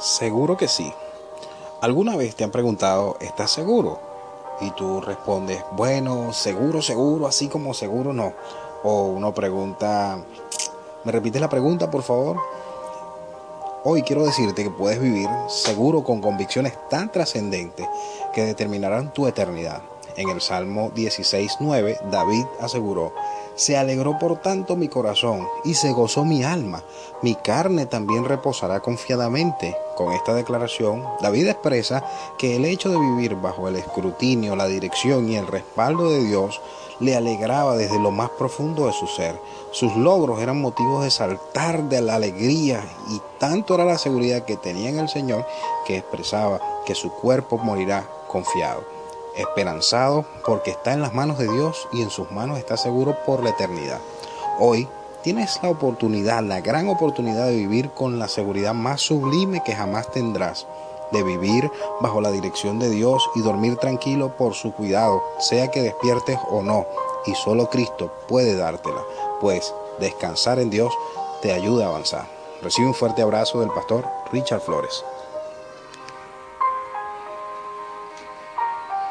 Seguro que sí. ¿Alguna vez te han preguntado, ¿estás seguro? Y tú respondes, bueno, seguro, seguro, así como seguro no. O uno pregunta, ¿me repites la pregunta, por favor? Hoy quiero decirte que puedes vivir seguro con convicciones tan trascendentes que determinarán tu eternidad. En el Salmo 16.9, David aseguró, se alegró por tanto mi corazón y se gozó mi alma. Mi carne también reposará confiadamente. Con esta declaración, David expresa que el hecho de vivir bajo el escrutinio, la dirección y el respaldo de Dios le alegraba desde lo más profundo de su ser. Sus logros eran motivos de saltar de la alegría y tanto era la seguridad que tenía en el Señor que expresaba que su cuerpo morirá confiado esperanzado porque está en las manos de Dios y en sus manos está seguro por la eternidad. Hoy tienes la oportunidad, la gran oportunidad de vivir con la seguridad más sublime que jamás tendrás, de vivir bajo la dirección de Dios y dormir tranquilo por su cuidado, sea que despiertes o no, y solo Cristo puede dártela, pues descansar en Dios te ayuda a avanzar. Recibe un fuerte abrazo del pastor Richard Flores.